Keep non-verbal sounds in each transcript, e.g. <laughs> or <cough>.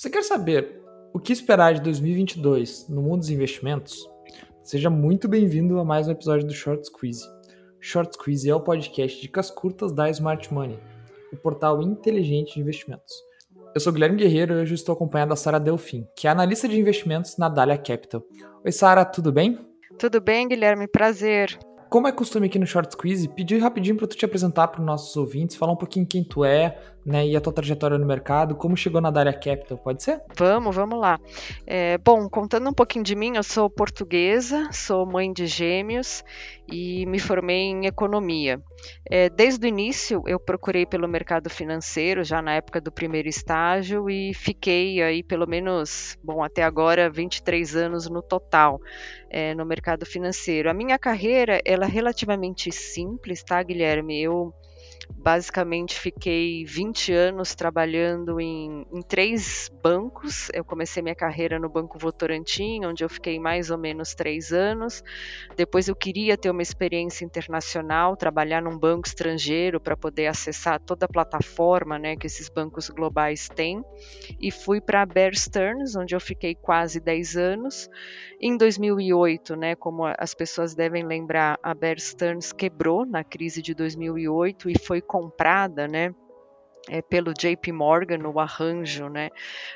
Você quer saber o que esperar de 2022 no mundo dos investimentos? Seja muito bem-vindo a mais um episódio do Short Squeeze. Short Squeeze é o podcast de dicas curtas da Smart Money, o portal inteligente de investimentos. Eu sou Guilherme Guerreiro e hoje estou acompanhado da Sara Delfim, que é analista de investimentos na Dália Capital. Oi, Sara, tudo bem? Tudo bem, Guilherme? Prazer. Como é costume aqui no Short Squeeze, pedir rapidinho para tu te apresentar para os nossos ouvintes, falar um pouquinho quem tu é, né, e a tua trajetória no mercado, como chegou na Daria Capital, pode ser? Vamos, vamos lá. É, bom, contando um pouquinho de mim, eu sou portuguesa, sou mãe de gêmeos e me formei em economia. É, desde o início, eu procurei pelo mercado financeiro, já na época do primeiro estágio, e fiquei aí pelo menos, bom, até agora, 23 anos no total é, no mercado financeiro. A minha carreira, ela é relativamente simples, tá, Guilherme? Eu Basicamente, fiquei 20 anos trabalhando em, em, três bancos. Eu comecei minha carreira no Banco Votorantim, onde eu fiquei mais ou menos três anos. Depois, eu queria ter uma experiência internacional, trabalhar num banco estrangeiro para poder acessar toda a plataforma né, que esses bancos globais têm. E fui para a Bear Stearns, onde eu fiquei quase 10 anos. Em 2008, né, como as pessoas devem lembrar, a Bear Stearns quebrou na crise de 2008 e foi foi comprada, né? É, pelo JP Morgan, o arranjo né,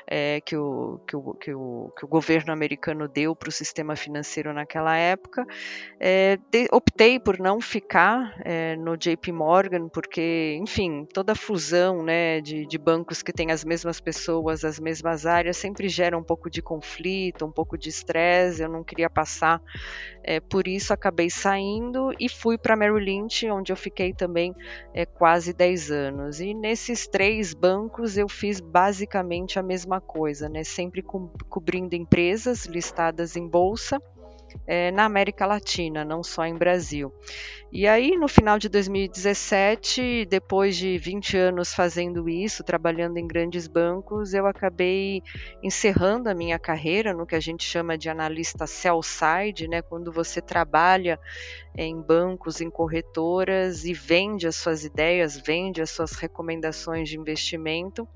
é, que, o, que, o, que, o, que o governo americano deu para o sistema financeiro naquela época. É, de, optei por não ficar é, no JP Morgan, porque, enfim, toda fusão né, de, de bancos que têm as mesmas pessoas, as mesmas áreas, sempre gera um pouco de conflito, um pouco de estresse. Eu não queria passar é, por isso acabei saindo e fui para Merrill Lynch, onde eu fiquei também é, quase 10 anos. E nesses três bancos eu fiz basicamente a mesma coisa, né? sempre co cobrindo empresas listadas em bolsa é, na América Latina, não só em Brasil. E aí, no final de 2017, depois de 20 anos fazendo isso, trabalhando em grandes bancos, eu acabei encerrando a minha carreira no que a gente chama de analista sell-side, né, quando você trabalha em bancos, em corretoras e vende as suas ideias, vende as suas recomendações de investimento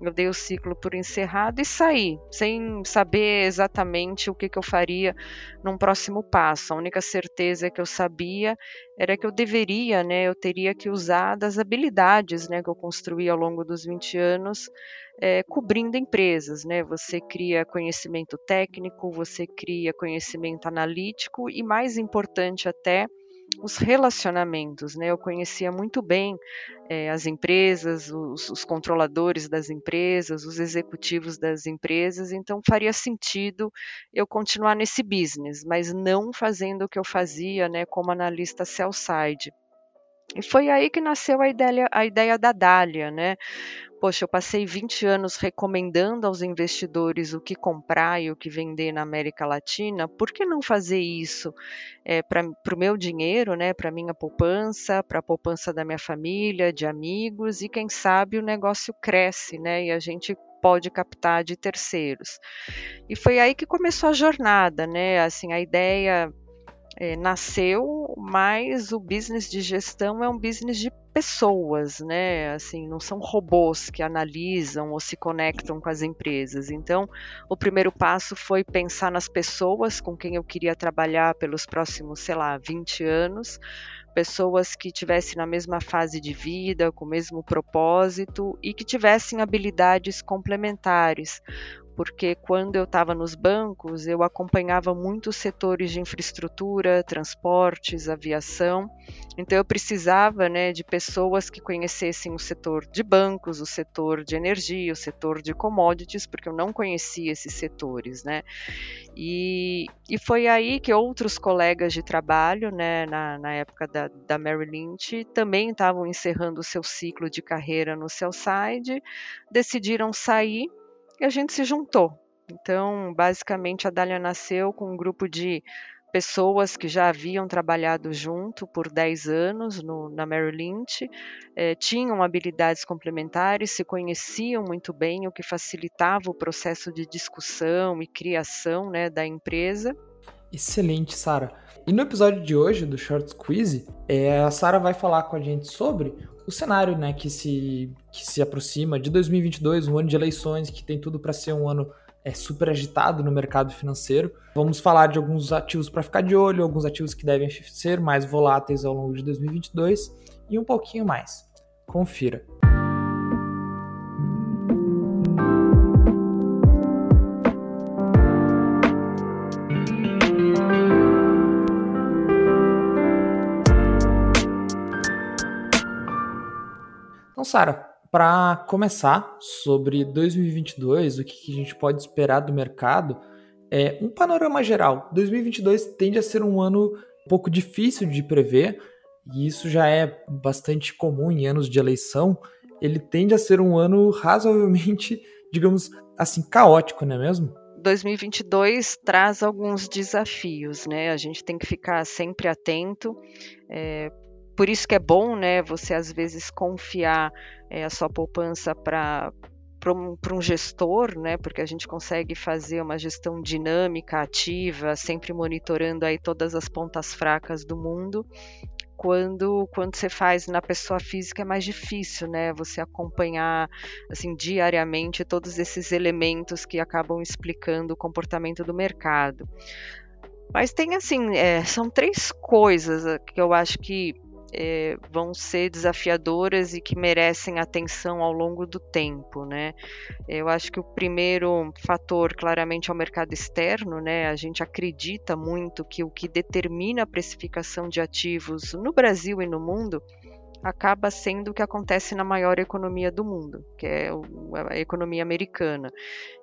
eu dei o ciclo por encerrado e saí, sem saber exatamente o que, que eu faria num próximo passo. A única certeza que eu sabia era que eu deveria, né, eu teria que usar das habilidades né, que eu construí ao longo dos 20 anos, é, cobrindo empresas. Né? Você cria conhecimento técnico, você cria conhecimento analítico e, mais importante até, os relacionamentos, né? Eu conhecia muito bem é, as empresas, os, os, controladores das empresas, os executivos das empresas, então faria sentido eu continuar nesse business, mas não fazendo o que eu fazia, né, como analista sell-side. E foi aí que nasceu a ideia, a ideia da Dália, né? Poxa, eu passei 20 anos recomendando aos investidores o que comprar e o que vender na América Latina, por que não fazer isso é, para o meu dinheiro, né, para a minha poupança, para a poupança da minha família, de amigos, e quem sabe o negócio cresce né, e a gente pode captar de terceiros. E foi aí que começou a jornada, né? Assim, a ideia é, nasceu, mas o business de gestão é um business de pessoas, né? Assim, não são robôs que analisam ou se conectam com as empresas. Então, o primeiro passo foi pensar nas pessoas com quem eu queria trabalhar pelos próximos, sei lá, 20 anos, pessoas que tivessem na mesma fase de vida, com o mesmo propósito e que tivessem habilidades complementares porque quando eu estava nos bancos, eu acompanhava muitos setores de infraestrutura, transportes, aviação. Então eu precisava, né, de pessoas que conhecessem o setor de bancos, o setor de energia, o setor de commodities, porque eu não conhecia esses setores, né? E, e foi aí que outros colegas de trabalho, né, na, na época da, da Mary Lynch, também estavam encerrando o seu ciclo de carreira no Cellside, decidiram sair e a gente se juntou. Então, basicamente, a Dália nasceu com um grupo de pessoas que já haviam trabalhado junto por 10 anos no, na Merrill Lynch, eh, tinham habilidades complementares, se conheciam muito bem, o que facilitava o processo de discussão e criação né, da empresa. Excelente, Sara. E no episódio de hoje do Short Quiz, é, a Sara vai falar com a gente sobre o cenário né, que, se, que se aproxima de 2022, um ano de eleições que tem tudo para ser um ano é, super agitado no mercado financeiro. Vamos falar de alguns ativos para ficar de olho, alguns ativos que devem ser mais voláteis ao longo de 2022 e um pouquinho mais. Confira. Sara, para começar sobre 2022, o que a gente pode esperar do mercado, é um panorama geral. 2022 tende a ser um ano um pouco difícil de prever, e isso já é bastante comum em anos de eleição. Ele tende a ser um ano razoavelmente, <laughs> digamos assim, caótico, não é mesmo? 2022 traz alguns desafios, né? A gente tem que ficar sempre atento. É, por isso que é bom, né, você às vezes confiar é, a sua poupança para para um, um, gestor, né, porque a gente consegue fazer uma gestão dinâmica, ativa, sempre monitorando aí todas as pontas fracas do mundo. Quando, quando você faz na pessoa física é mais difícil, né? Você acompanhar assim diariamente todos esses elementos que acabam explicando o comportamento do mercado. Mas tem assim, é, são três coisas que eu acho que é, vão ser desafiadoras e que merecem atenção ao longo do tempo, né? Eu acho que o primeiro fator, claramente, é o mercado externo, né? A gente acredita muito que o que determina a precificação de ativos no Brasil e no mundo acaba sendo o que acontece na maior economia do mundo, que é a economia americana.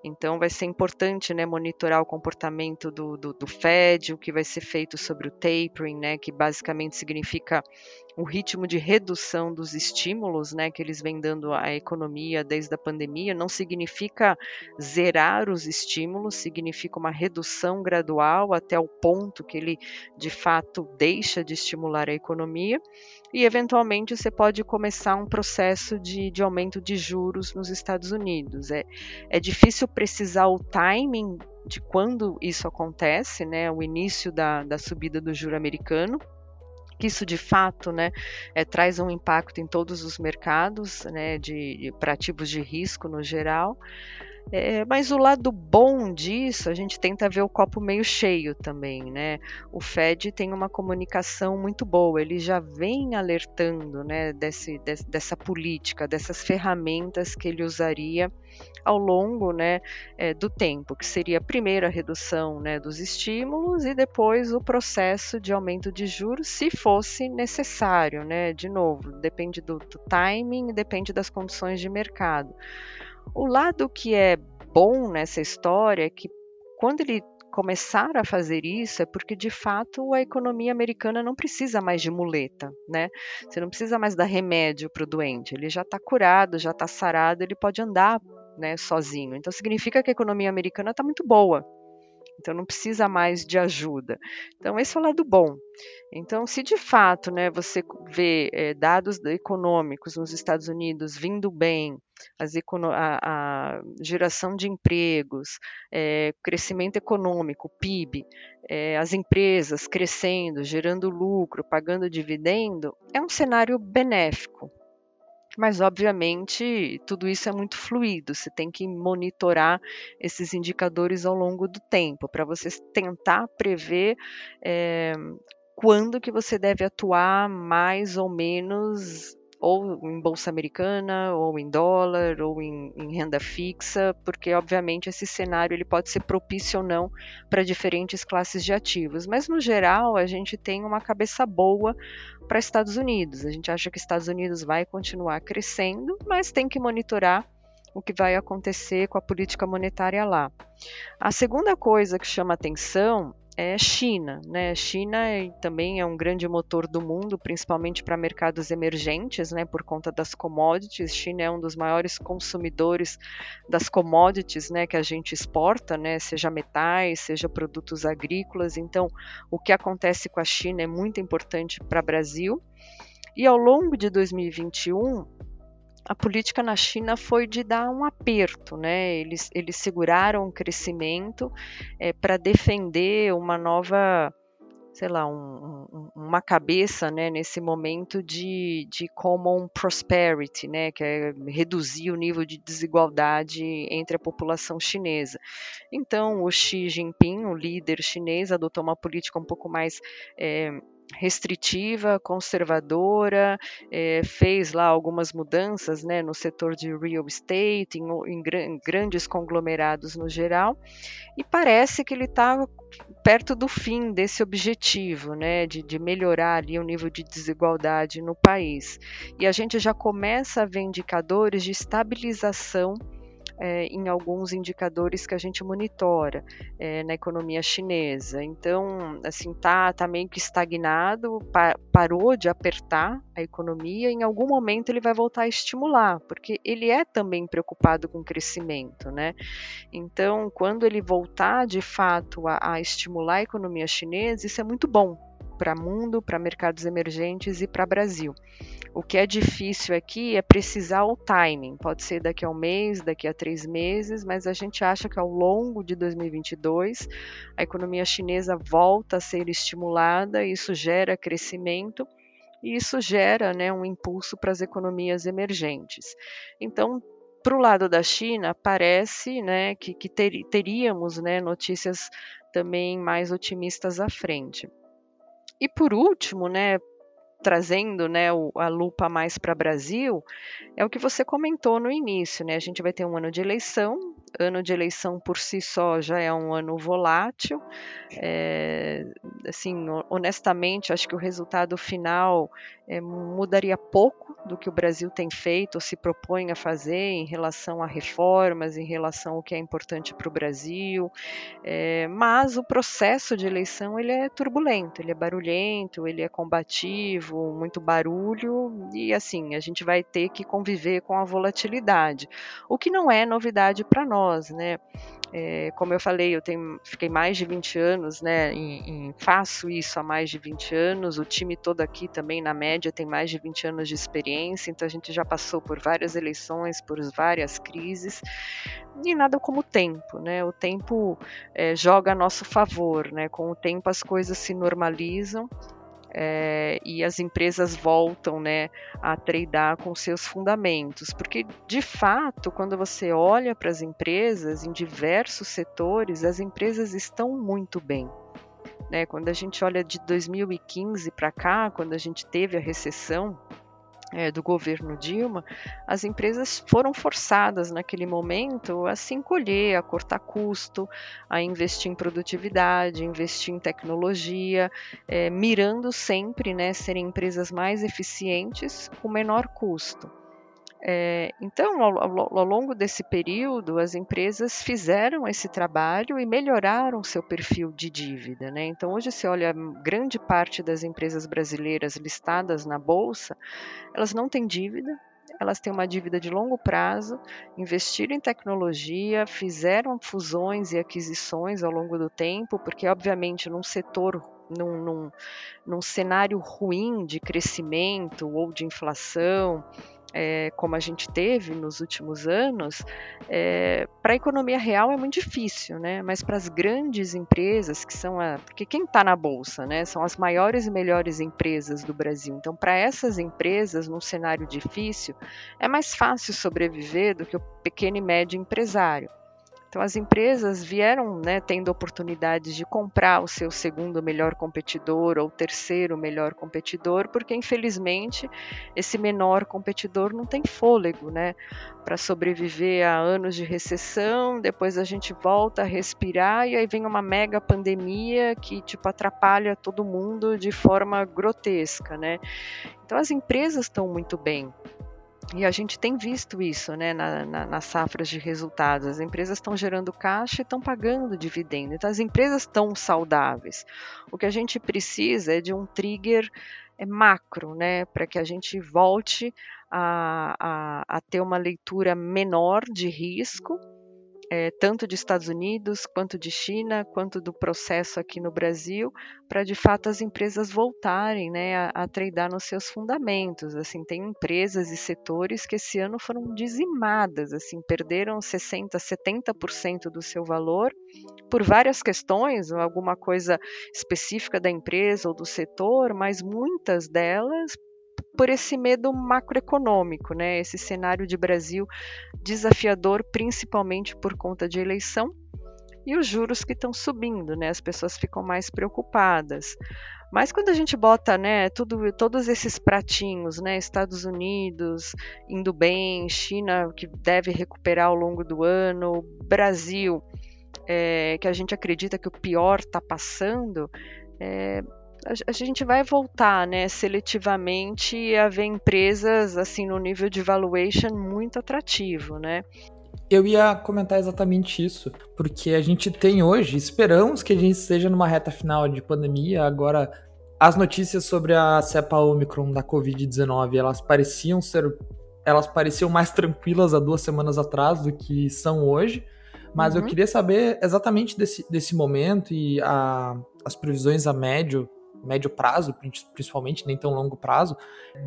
Então, vai ser importante né, monitorar o comportamento do, do, do Fed, o que vai ser feito sobre o tapering, né, que basicamente significa o ritmo de redução dos estímulos né, que eles vêm dando à economia desde a pandemia não significa zerar os estímulos, significa uma redução gradual até o ponto que ele de fato deixa de estimular a economia e eventualmente você pode começar um processo de, de aumento de juros nos Estados Unidos. É, é difícil precisar o timing de quando isso acontece, né, o início da, da subida do juro americano, que isso de fato né, é, traz um impacto em todos os mercados né, de, para ativos de risco no geral. É, mas o lado bom disso, a gente tenta ver o copo meio cheio também, né? O Fed tem uma comunicação muito boa, ele já vem alertando, né, desse, dessa política, dessas ferramentas que ele usaria ao longo né, é, do tempo, que seria primeiro a redução né, dos estímulos e depois o processo de aumento de juros, se fosse necessário. Né? De novo, depende do, do timing, depende das condições de mercado. O lado que é bom nessa história é que quando ele começar a fazer isso é porque de fato a economia americana não precisa mais de muleta, né? Você não precisa mais dar remédio para o doente, ele já está curado, já está sarado, ele pode andar né, sozinho. Então significa que a economia americana está muito boa. Então não precisa mais de ajuda. Então esse é o lado bom. Então se de fato, né, você vê é, dados econômicos nos Estados Unidos vindo bem, a, a, geração de empregos, é, crescimento econômico, PIB, é, as empresas crescendo, gerando lucro, pagando dividendo, é um cenário benéfico. Mas, obviamente, tudo isso é muito fluido, você tem que monitorar esses indicadores ao longo do tempo, para você tentar prever é, quando que você deve atuar mais ou menos ou em bolsa americana, ou em dólar, ou em, em, renda fixa, porque obviamente esse cenário ele pode ser propício ou não para diferentes classes de ativos. Mas no geral a gente tem uma cabeça boa para Estados Unidos. A gente acha que Estados Unidos vai continuar crescendo, mas tem que monitorar o que vai acontecer com a política monetária lá. A segunda coisa que chama atenção é China. Né? China também é um grande motor do mundo, principalmente para mercados emergentes, né? por conta das commodities. China é um dos maiores consumidores das commodities né? que a gente exporta, né? seja metais, seja produtos agrícolas. Então, o que acontece com a China é muito importante para o Brasil. E ao longo de 2021, a política na China foi de dar um aperto, né? Eles, eles seguraram o crescimento é, para defender uma nova sei lá, um, um, uma cabeça né, nesse momento de, de common prosperity, né, que é reduzir o nível de desigualdade entre a população chinesa. Então, o Xi Jinping, o líder chinês, adotou uma política um pouco mais é, restritiva, conservadora, é, fez lá algumas mudanças né, no setor de real estate, em, em, grandes conglomerados no geral, e parece que ele está perto do fim desse objetivo, né, de, de, melhorar ali o nível de desigualdade no país. E a gente já começa a ver indicadores de estabilização é, em alguns indicadores que a gente monitora é, na economia chinesa. Então, assim, tá, tá meio que estagnado, pa, parou de apertar a economia, em algum momento ele vai voltar a estimular, porque ele é também preocupado com o crescimento, né? Então, quando ele voltar de fato a, a estimular a economia chinesa, isso é muito bom, para mundo, para mercados emergentes e para Brasil. O que é difícil aqui é precisar o timing. Pode ser daqui a um mês, daqui a três meses, mas a gente acha que ao longo de 2022 a economia chinesa volta a ser estimulada, isso gera crescimento e isso gera né, um impulso para as economias emergentes. Então, para o lado da China, parece né, que, que ter, teríamos né, notícias também mais otimistas à frente. E por último, né, trazendo né, a lupa mais para o Brasil, é o que você comentou no início. Né? A gente vai ter um ano de eleição, ano de eleição por si só já é um ano volátil. É, assim, honestamente, acho que o resultado final é, mudaria pouco do que o Brasil tem feito ou se propõe a fazer em relação a reformas, em relação ao que é importante para o Brasil. É, mas o processo de eleição ele é turbulento, ele é barulhento, ele é combativo, muito barulho e assim a gente vai ter que conviver com a volatilidade, o que não é novidade para nós né? É, como eu falei, eu tenho, fiquei mais de 20 anos, né? Em, em, faço isso há mais de 20 anos. O time todo aqui também, na média, tem mais de 20 anos de experiência. Então a gente já passou por várias eleições, por várias crises. E nada como o tempo, né? O tempo é, joga a nosso favor, né? Com o tempo as coisas se normalizam é, e as empresas voltam né, a tradar com seus fundamentos. Porque, de fato, quando você olha para as empresas em diversos setores, as empresas estão muito bem. Né? Quando a gente olha de 2015 para cá, quando a gente teve a recessão, é, do governo Dilma, as empresas foram forçadas naquele momento a se encolher, a cortar custo, a investir em produtividade, investir em tecnologia, é, mirando sempre né, serem empresas mais eficientes com menor custo. É, então, ao, ao, ao, longo desse período, as empresas fizeram esse trabalho e melhoraram seu perfil de dívida. Né? Então, hoje, se olha grande parte das empresas brasileiras listadas na Bolsa, elas não têm dívida, elas têm uma dívida de longo prazo, investiram em tecnologia, fizeram fusões e aquisições ao longo do tempo, porque, obviamente, num setor num, num, num, cenário ruim de crescimento ou de inflação, é, como a gente teve nos últimos anos, é, para a economia real é muito difícil, né? Mas para as grandes empresas, que são a. Porque quem está na Bolsa, né? São as maiores e melhores empresas do Brasil. Então, para essas empresas, num cenário difícil, é mais fácil sobreviver do que o pequeno e médio empresário. Então, as empresas vieram né, tendo oportunidades de comprar o seu segundo melhor competidor ou terceiro melhor competidor, porque infelizmente esse menor competidor não tem fôlego né, para sobreviver a anos de recessão. Depois a gente volta a respirar e aí vem uma mega pandemia que tipo atrapalha todo mundo de forma grotesca. Né? Então, as empresas estão muito bem. E a gente tem visto isso né, na, na, nas safras de resultados. As empresas estão gerando caixa e estão pagando dividendo. Então, as empresas estão saudáveis. O que a gente precisa é de um trigger é, macro, né, para que a gente volte a, a, a ter uma leitura menor de risco é, tanto de Estados Unidos, quanto de China, quanto do processo aqui no Brasil, para de fato as empresas voltarem né, a, a nos seus fundamentos. Assim, tem empresas e setores que esse ano foram dizimadas, assim, perderam 60%, 70% do seu valor por várias questões, alguma coisa específica da empresa ou do setor, mas muitas delas por esse medo macroeconômico, né? Esse cenário de Brasil desafiador, principalmente por conta de eleição e os juros que estão subindo, né? As pessoas ficam mais preocupadas. Mas quando a gente bota, né, tudo, todos esses pratinhos, né, Estados Unidos indo bem, China que deve recuperar ao longo do ano, Brasil é, que a gente acredita que o pior está passando, é, a, gente vai voltar, né, seletivamente a ver empresas assim no nível de valuation muito atrativo, né? Eu ia comentar exatamente isso, porque a gente tem hoje, esperamos que a gente esteja numa reta final de pandemia, agora as notícias sobre a cepa Omicron da Covid-19, elas pareciam ser elas pareciam mais tranquilas há duas semanas atrás do que são hoje, mas uhum. eu queria saber exatamente desse, desse momento e a, as previsões a médio médio prazo, principalmente, nem tão longo prazo,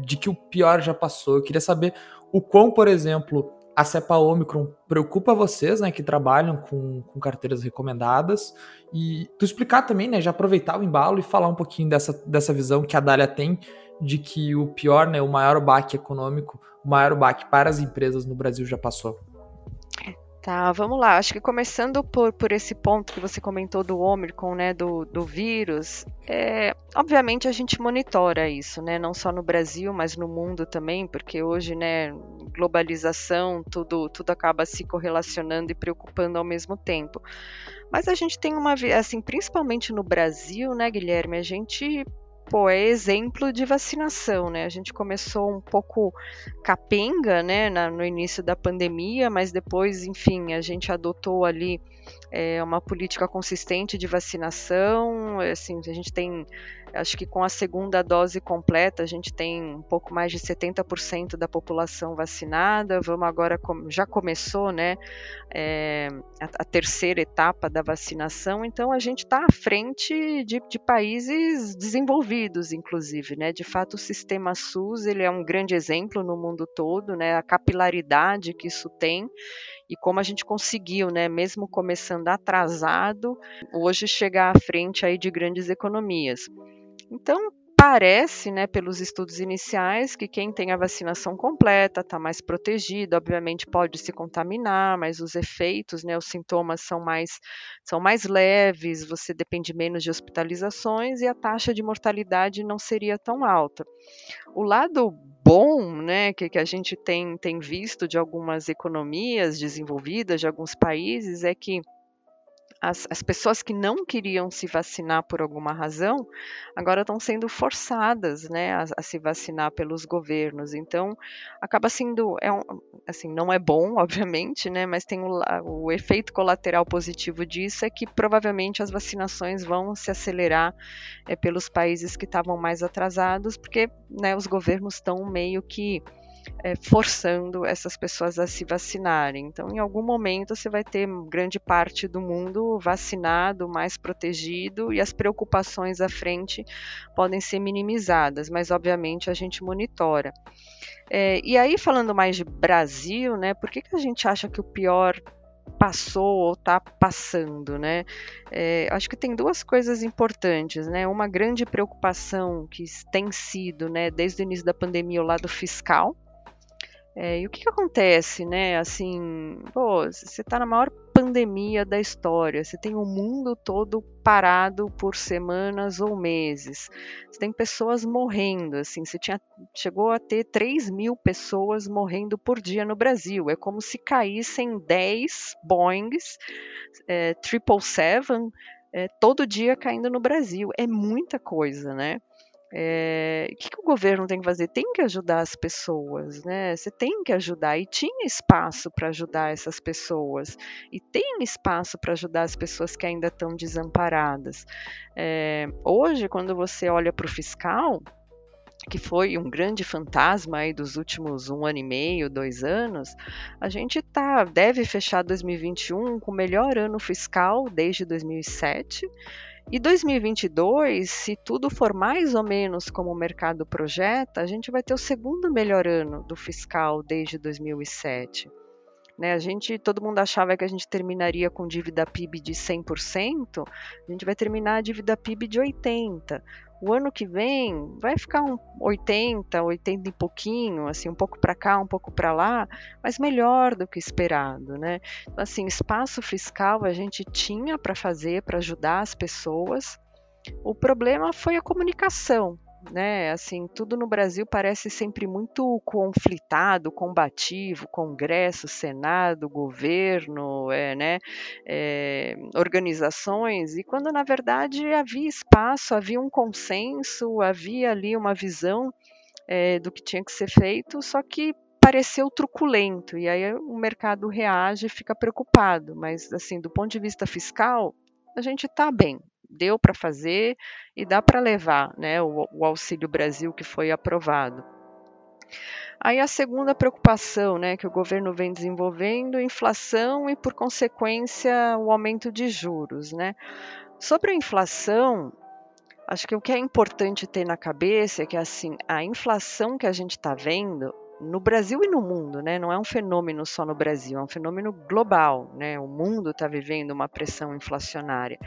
de que o pior já passou. Eu queria saber o quão, por exemplo, a cepa Omicron preocupa vocês, né, que trabalham com, com carteiras recomendadas, e tu explicar também, né, já aproveitar o embalo e falar um pouquinho dessa, dessa visão que a Dália tem de que o pior, né, o maior baque econômico, o maior baque para as empresas no Brasil já passou. Tá, vamos lá. Acho que começando por, por esse ponto que você comentou do Omicron, né, do, do vírus, é, obviamente a gente monitora isso, né, não só no Brasil, mas no mundo também, porque hoje, né, globalização, tudo, tudo acaba se correlacionando e preocupando ao mesmo tempo. Mas a gente tem uma, assim, principalmente no Brasil, né, Guilherme, a gente pô, é exemplo de vacinação, né? A gente começou um pouco capenga, né, na, no início da pandemia, mas depois, enfim, a gente adotou ali é, uma política consistente de vacinação. Assim, a gente tem Acho que com a segunda dose completa, a gente tem um pouco mais de 70% da população vacinada. Vamos agora, já começou né, é, a, a, terceira etapa da vacinação, então a gente está à frente de, de, países desenvolvidos, inclusive. Né? De fato, o sistema SUS ele é um grande exemplo no mundo todo, né? a capilaridade que isso tem e como a gente conseguiu, né, mesmo começando atrasado, hoje chegar à frente aí de grandes economias. Então, parece, né, pelos estudos iniciais, que quem tem a vacinação completa está mais protegido, obviamente pode se contaminar, mas os efeitos, né, os sintomas são mais, são mais leves, você depende menos de hospitalizações e a taxa de mortalidade não seria tão alta. O lado bom, né, que, que a gente tem, tem visto de algumas economias desenvolvidas, de alguns países, é que as, as pessoas que não queriam se vacinar por alguma razão, agora estão sendo forçadas né, a, a, se vacinar pelos governos. Então, acaba sendo, é um, assim, não é bom, <laughs> obviamente, né, mas tem o, o efeito colateral positivo disso é que provavelmente as vacinações vão se acelerar é, pelos países que estavam mais atrasados, porque né, os governos estão meio que é, forçando essas pessoas a se vacinarem. Então, em algum momento, você vai ter grande parte do mundo vacinado, mais protegido, e as preocupações à frente podem ser minimizadas, mas obviamente a gente monitora. É, e aí, falando mais de Brasil, né, por que, que a gente acha que o pior passou ou está passando, né? É, acho que tem duas coisas importantes, né? Uma grande preocupação que tem sido, né, desde o início da pandemia, o lado fiscal, é, e o que, que, acontece, né? Assim, pô, você está na maior pandemia da história, você tem o mundo todo parado por semanas ou meses, você tem pessoas morrendo, assim, você tinha, chegou a ter 3 mil pessoas morrendo por dia no Brasil, é como se caíssem 10 Boeings, é, 777, é, todo dia caindo no Brasil, é muita coisa, né? É, o que, que, o governo tem que fazer? Tem que ajudar as pessoas, né? Você tem que ajudar. E tinha espaço para ajudar essas pessoas. E tem espaço para ajudar as pessoas que ainda estão desamparadas. É, hoje, quando você olha para o fiscal, que foi um grande fantasma aí dos últimos um ano e meio, dois anos, a gente tá, deve fechar 2021 com o melhor ano fiscal desde 2007. E 2022, se tudo for mais ou menos como o mercado projeta, a gente vai ter o segundo melhor ano do fiscal desde 2007. Né, a gente, todo mundo achava que a gente terminaria com dívida PIB de 100%, a gente vai terminar a dívida PIB de 80%. O ano que vem vai ficar um 80, 80 e pouquinho, assim, um pouco para cá, um pouco para lá, mas melhor do que esperado, né? Então, assim, espaço fiscal a gente tinha para fazer, para ajudar as pessoas. O problema foi a comunicação, né? Assim, tudo no Brasil parece sempre muito conflitado, combativo, Congresso, Senado, governo, é, né? É, organizações, e quando na verdade havia espaço, havia um consenso, havia ali uma visão é, do que tinha que ser feito, só que pareceu truculento e aí o mercado reage e fica preocupado. Mas assim, do ponto de vista fiscal, a gente está bem, deu para fazer e dá para levar né, o, o Auxílio Brasil que foi aprovado. Aí a segunda preocupação né, que o governo vem desenvolvendo, inflação e, por consequência, o aumento de juros. Né? Sobre a inflação, acho que o que é importante ter na cabeça é que assim, a inflação que a gente está vendo no Brasil e no mundo, né? Não é um fenômeno só no Brasil, é um fenômeno global, né? O mundo está vivendo uma pressão inflacionária.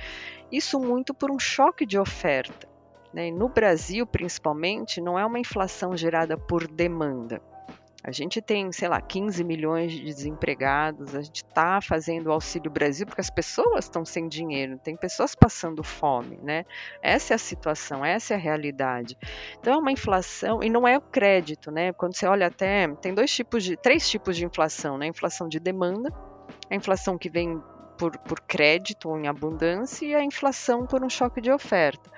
Isso muito por um choque de oferta. Né? No Brasil, principalmente, não é uma inflação gerada por demanda. A gente tem, sei lá, 15 milhões de desempregados, a gente está fazendo o Auxílio Brasil porque as pessoas estão sem dinheiro, tem pessoas passando fome, né? Essa é a situação, essa é a realidade. Então é uma inflação, e não é o crédito, né? Quando você olha até, tem dois tipos de, três tipos de inflação, né? A inflação de demanda, a inflação que vem por, por crédito ou em abundância e a inflação por um choque de oferta.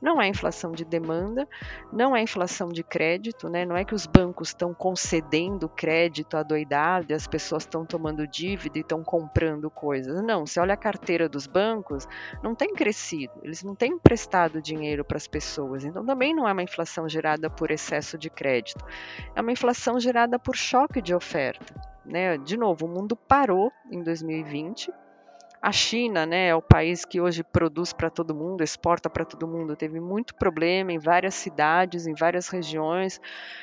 Não é inflação de demanda, não é inflação de crédito, né? não é que os bancos estão concedendo crédito adoidado e as pessoas estão tomando dívida e estão comprando coisas. Não, você olha a carteira dos bancos, não tem crescido, eles não têm emprestado dinheiro para as pessoas, então também não é uma inflação gerada por excesso de crédito, é uma inflação gerada por choque de oferta. Né? De novo, o mundo parou em 2020 a China, né, é o país que hoje produz para todo mundo, exporta para todo mundo, teve muito problema em várias cidades, em várias regiões,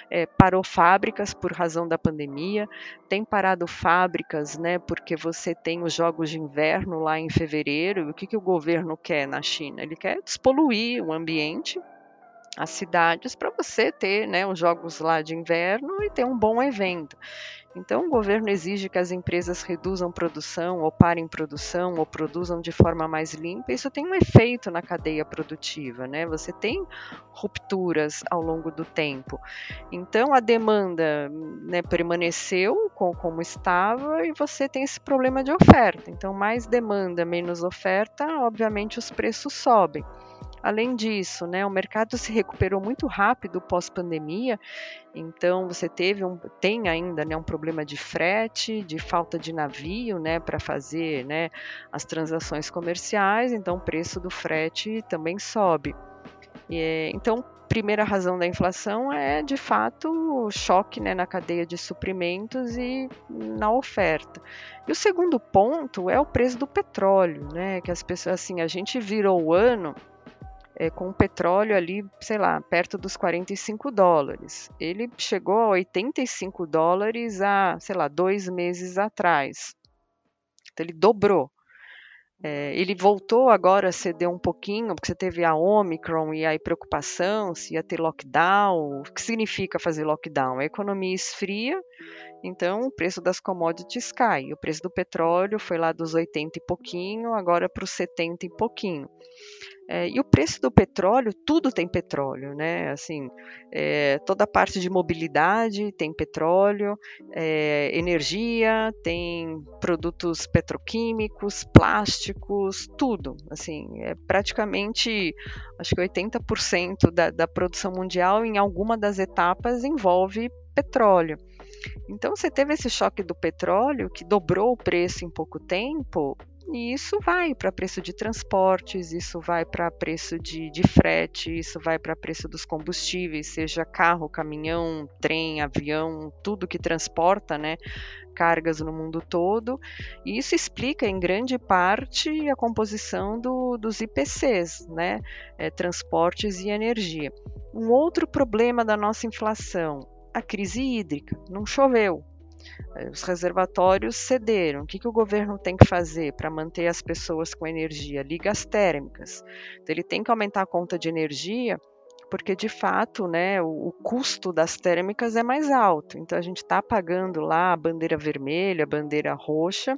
é, parou fábricas por razão da pandemia, tem parado fábricas, né, porque você tem os jogos de inverno lá em fevereiro. O que, que o governo quer na China? Ele quer despoluir o ambiente as cidades para você ter né, os jogos lá de inverno e ter um bom evento. Então, o governo exige que as empresas reduzam produção, ou parem produção, ou produzam de forma mais limpa. Isso tem um efeito na cadeia produtiva, né? Você tem rupturas ao longo do tempo. Então, a demanda né, permaneceu com, como estava e você tem esse problema de oferta. Então, mais demanda, menos oferta, obviamente os preços sobem. Além disso, né, o mercado se recuperou muito rápido pós-pandemia, então você teve um, tem ainda né, um problema de frete, de falta de navio né, para fazer né, as transações comerciais, então o preço do frete também sobe. E, então, primeira razão da inflação é de fato o choque né, na cadeia de suprimentos e na oferta. E o segundo ponto é o preço do petróleo, né? Que as pessoas assim, a gente virou o ano é, com o petróleo ali, sei lá, perto dos 45 dólares. Ele chegou a 85 dólares há, sei lá, dois meses atrás. Então ele dobrou. É, ele voltou agora a ceder um pouquinho, porque você teve a Omicron e aí preocupação se ia ter lockdown. O que significa fazer lockdown? A economia esfria, então o preço das commodities cai. O preço do petróleo foi lá dos 80 e pouquinho, agora para os 70 e pouquinho. É, e o preço do petróleo, tudo tem petróleo, né? Assim, é, toda a parte de mobilidade tem petróleo, é, energia, tem produtos petroquímicos, plásticos, tudo. Assim, é praticamente, acho que 80% da, da produção mundial em alguma das etapas envolve petróleo. Então, você teve esse choque do petróleo que dobrou o preço em pouco tempo e isso vai para preço de transportes, isso vai para preço de, de frete, isso vai para preço dos combustíveis, seja carro, caminhão, trem, avião, tudo que transporta, né? cargas no mundo todo, e isso explica em grande parte a composição do, dos IPCs, né? É, transportes e energia. Um outro problema da nossa inflação, a crise hídrica. Não choveu, os reservatórios cederam. O que, que o governo tem que fazer para manter as pessoas com energia? Ligas térmicas. Então, ele tem que aumentar a conta de energia, porque de fato né, o, o custo das térmicas é mais alto. Então, a gente está pagando lá a bandeira vermelha, a bandeira roxa,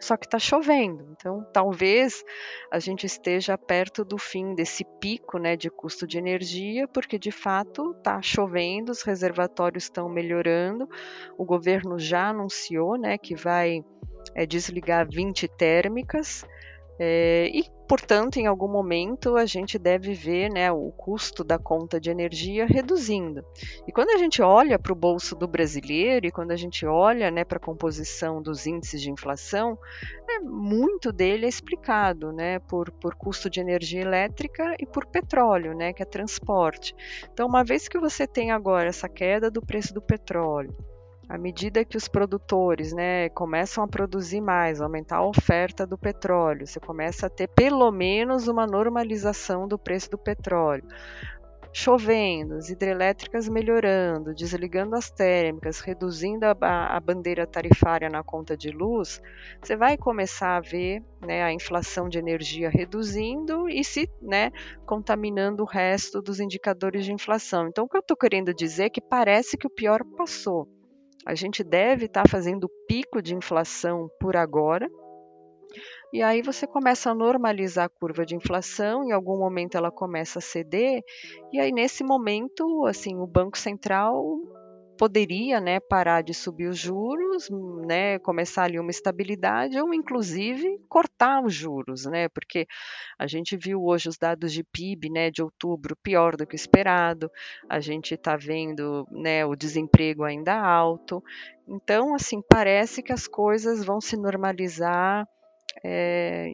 só que está chovendo. Então, talvez a gente esteja perto do fim desse pico né, de custo de energia, porque de fato está chovendo, os reservatórios estão melhorando. O governo já anunciou né, que vai é, desligar 20 térmicas. É, e, portanto, em algum momento a gente deve ver né, o custo da conta de energia reduzindo. E quando a gente olha para o bolso do brasileiro e quando a gente olha né, para a composição dos índices de inflação, é, muito dele é explicado né, por, por custo de energia elétrica e por petróleo, né, que é transporte. Então, uma vez que você tem agora essa queda do preço do petróleo, à medida que os produtores né, começam a produzir mais, aumentar a oferta do petróleo, você começa a ter pelo menos uma normalização do preço do petróleo. Chovendo, as hidrelétricas melhorando, desligando as térmicas, reduzindo a, a bandeira tarifária na conta de luz, você vai começar a ver né, a inflação de energia reduzindo e se né, contaminando o resto dos indicadores de inflação. Então, o que eu estou querendo dizer é que parece que o pior passou a gente deve estar tá fazendo pico de inflação por agora. E aí você começa a normalizar a curva de inflação, em algum momento ela começa a ceder, e aí nesse momento, assim, o Banco Central poderia né, parar de subir os juros, né, começar ali uma estabilidade ou inclusive cortar os juros, né, porque a gente viu hoje os dados de PIB né, de outubro pior do que esperado, a gente está vendo né, o desemprego ainda alto, então assim parece que as coisas vão se normalizar é,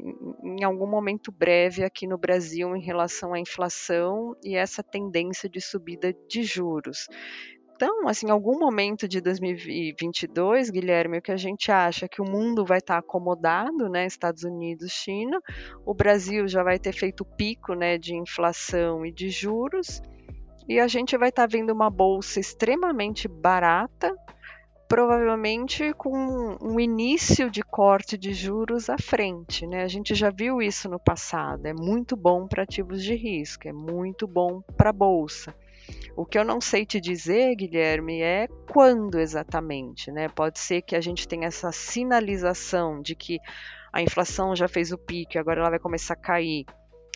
em algum momento breve aqui no Brasil em relação à inflação e essa tendência de subida de juros. Então, assim, em algum momento de 2022, Guilherme, o que a gente acha é que o mundo vai estar acomodado, né? Estados Unidos, China, o Brasil já vai ter feito o pico, né, de inflação e de juros, e a gente vai estar vendo uma bolsa extremamente barata, provavelmente com um início de corte de juros à frente, né? A gente já viu isso no passado. É muito bom para ativos de risco, é muito bom para a bolsa. O que eu não sei te dizer, Guilherme, é quando exatamente, né? Pode ser que a gente tenha essa sinalização de que a inflação já fez o pico e agora ela vai começar a cair.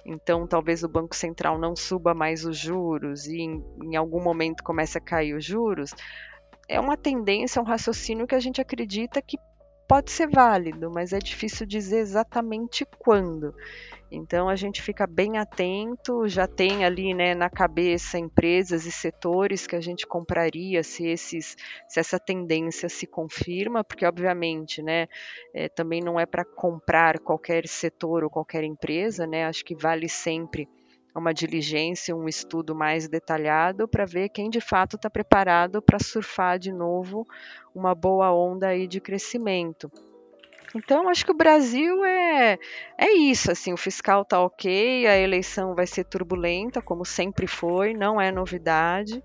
Então, talvez o Banco Central não suba mais os juros e em, em algum momento comece a cair os juros. É uma tendência, um raciocínio que a gente acredita que pode ser válido, mas é difícil dizer exatamente quando. Então a gente fica bem atento, já tem ali né, na cabeça empresas e setores que a gente compraria se, esses, se essa tendência se confirma, porque obviamente né, é, também não é para comprar qualquer setor ou qualquer empresa, né, acho que vale sempre uma diligência, um estudo mais detalhado para ver quem de fato está preparado para surfar de novo uma boa onda aí de crescimento. Então, acho que o Brasil é, é isso, assim, o fiscal tá ok, a eleição vai ser turbulenta, como sempre foi, não é novidade,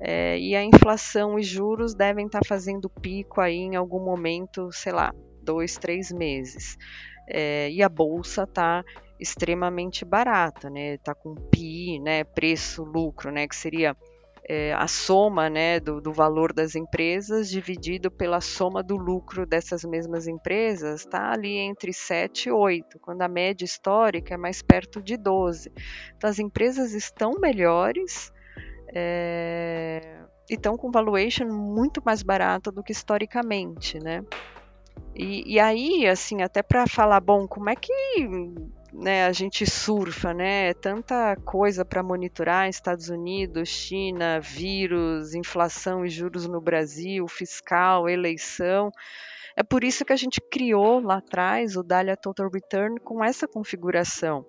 é, e a inflação e juros devem estar tá fazendo pico aí em algum momento, sei lá, dois, três meses. É, e a bolsa tá extremamente barata, né? Tá com PI, né? Preço, lucro, né? Que seria é, a soma né, do, do, valor das empresas dividido pela soma do lucro dessas mesmas empresas está ali entre 7 e 8, quando a média histórica é mais perto de 12. Então as empresas estão melhores é, e estão com valuation muito mais barata do que historicamente, né? E, e aí, assim, até para falar, bom, como é que né, a gente surfa, né? É tanta coisa para monitorar, Estados Unidos, China, vírus, inflação e juros no Brasil, fiscal, eleição. É por isso que a gente criou lá atrás o Dahlia Total Return com essa configuração.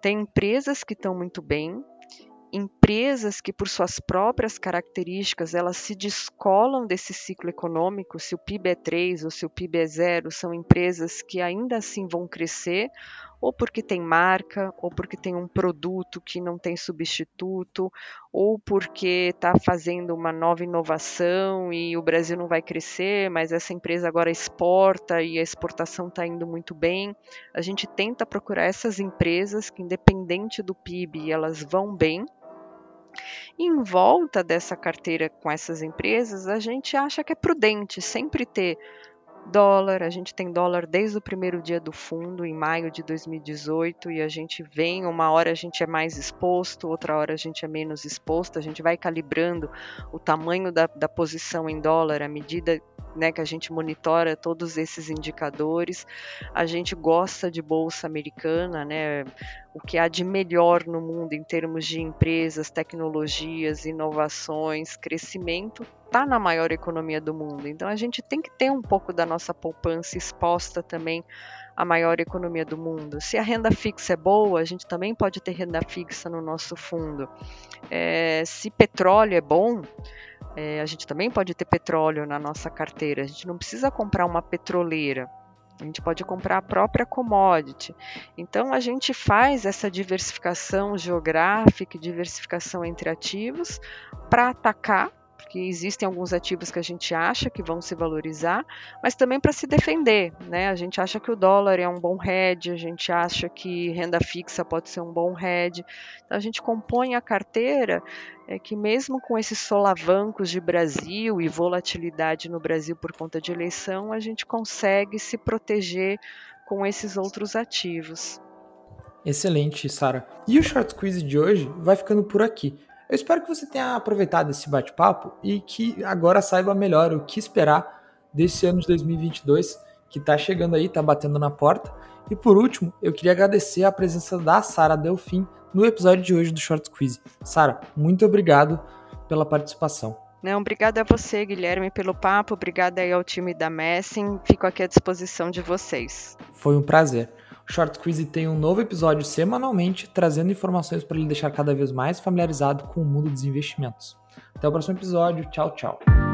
Tem empresas que estão muito bem, empresas que por suas próprias características elas se descolam desse ciclo econômico, se o PIB é 3 ou se o PIB é 0, são empresas que ainda assim vão crescer, ou porque tem marca, ou porque tem um produto que não tem substituto, ou porque está fazendo uma nova inovação e o Brasil não vai crescer, mas essa empresa agora exporta e a exportação está indo muito bem. A gente tenta procurar essas empresas que, independente do PIB, elas vão bem. E em volta dessa carteira com essas empresas, a gente acha que é prudente sempre ter Dólar, a gente tem dólar desde o primeiro dia do fundo, em maio de 2018, e a gente vem, uma hora a gente é mais exposto, outra hora a gente é menos exposto, a gente vai calibrando o tamanho da, da posição em dólar à medida né, que a gente monitora todos esses indicadores. A gente gosta de bolsa americana, né, o que há de melhor no mundo em termos de empresas, tecnologias, inovações, crescimento, está na maior economia do mundo. Então a gente tem que ter um pouco da nossa poupança exposta também à maior economia do mundo. Se a renda fixa é boa, a gente também pode ter renda fixa no nosso fundo. É, se petróleo é bom, é, a gente também pode ter petróleo na nossa carteira. A gente não precisa comprar uma petroleira. A gente pode comprar a própria commodity. Então, a gente faz essa diversificação geográfica diversificação entre ativos para atacar porque existem alguns ativos que a gente acha que vão se valorizar, mas também para se defender, né? A gente acha que o dólar é um bom hedge, a gente acha que renda fixa pode ser um bom hedge. Então a gente compõe a carteira é que mesmo com esses solavancos de Brasil e volatilidade no Brasil por conta de eleição, a gente consegue se proteger com esses outros ativos. Excelente, Sara. E o short quiz de hoje vai ficando por aqui. Eu espero que você tenha aproveitado esse bate-papo e que agora saiba melhor o que esperar desse ano de 2022 que está chegando aí, está batendo na porta. E por último, eu queria agradecer a presença da Sara Delfim no episódio de hoje do Short Quiz. Sara, muito obrigado pela participação. Não, obrigada a você, Guilherme, pelo papo. Obrigada aí ao time da Messing. Fico aqui à disposição de vocês. Foi um prazer. Short Quiz tem um novo episódio semanalmente, trazendo informações para lhe deixar cada vez mais familiarizado com o mundo dos investimentos. Até o próximo episódio. Tchau, tchau.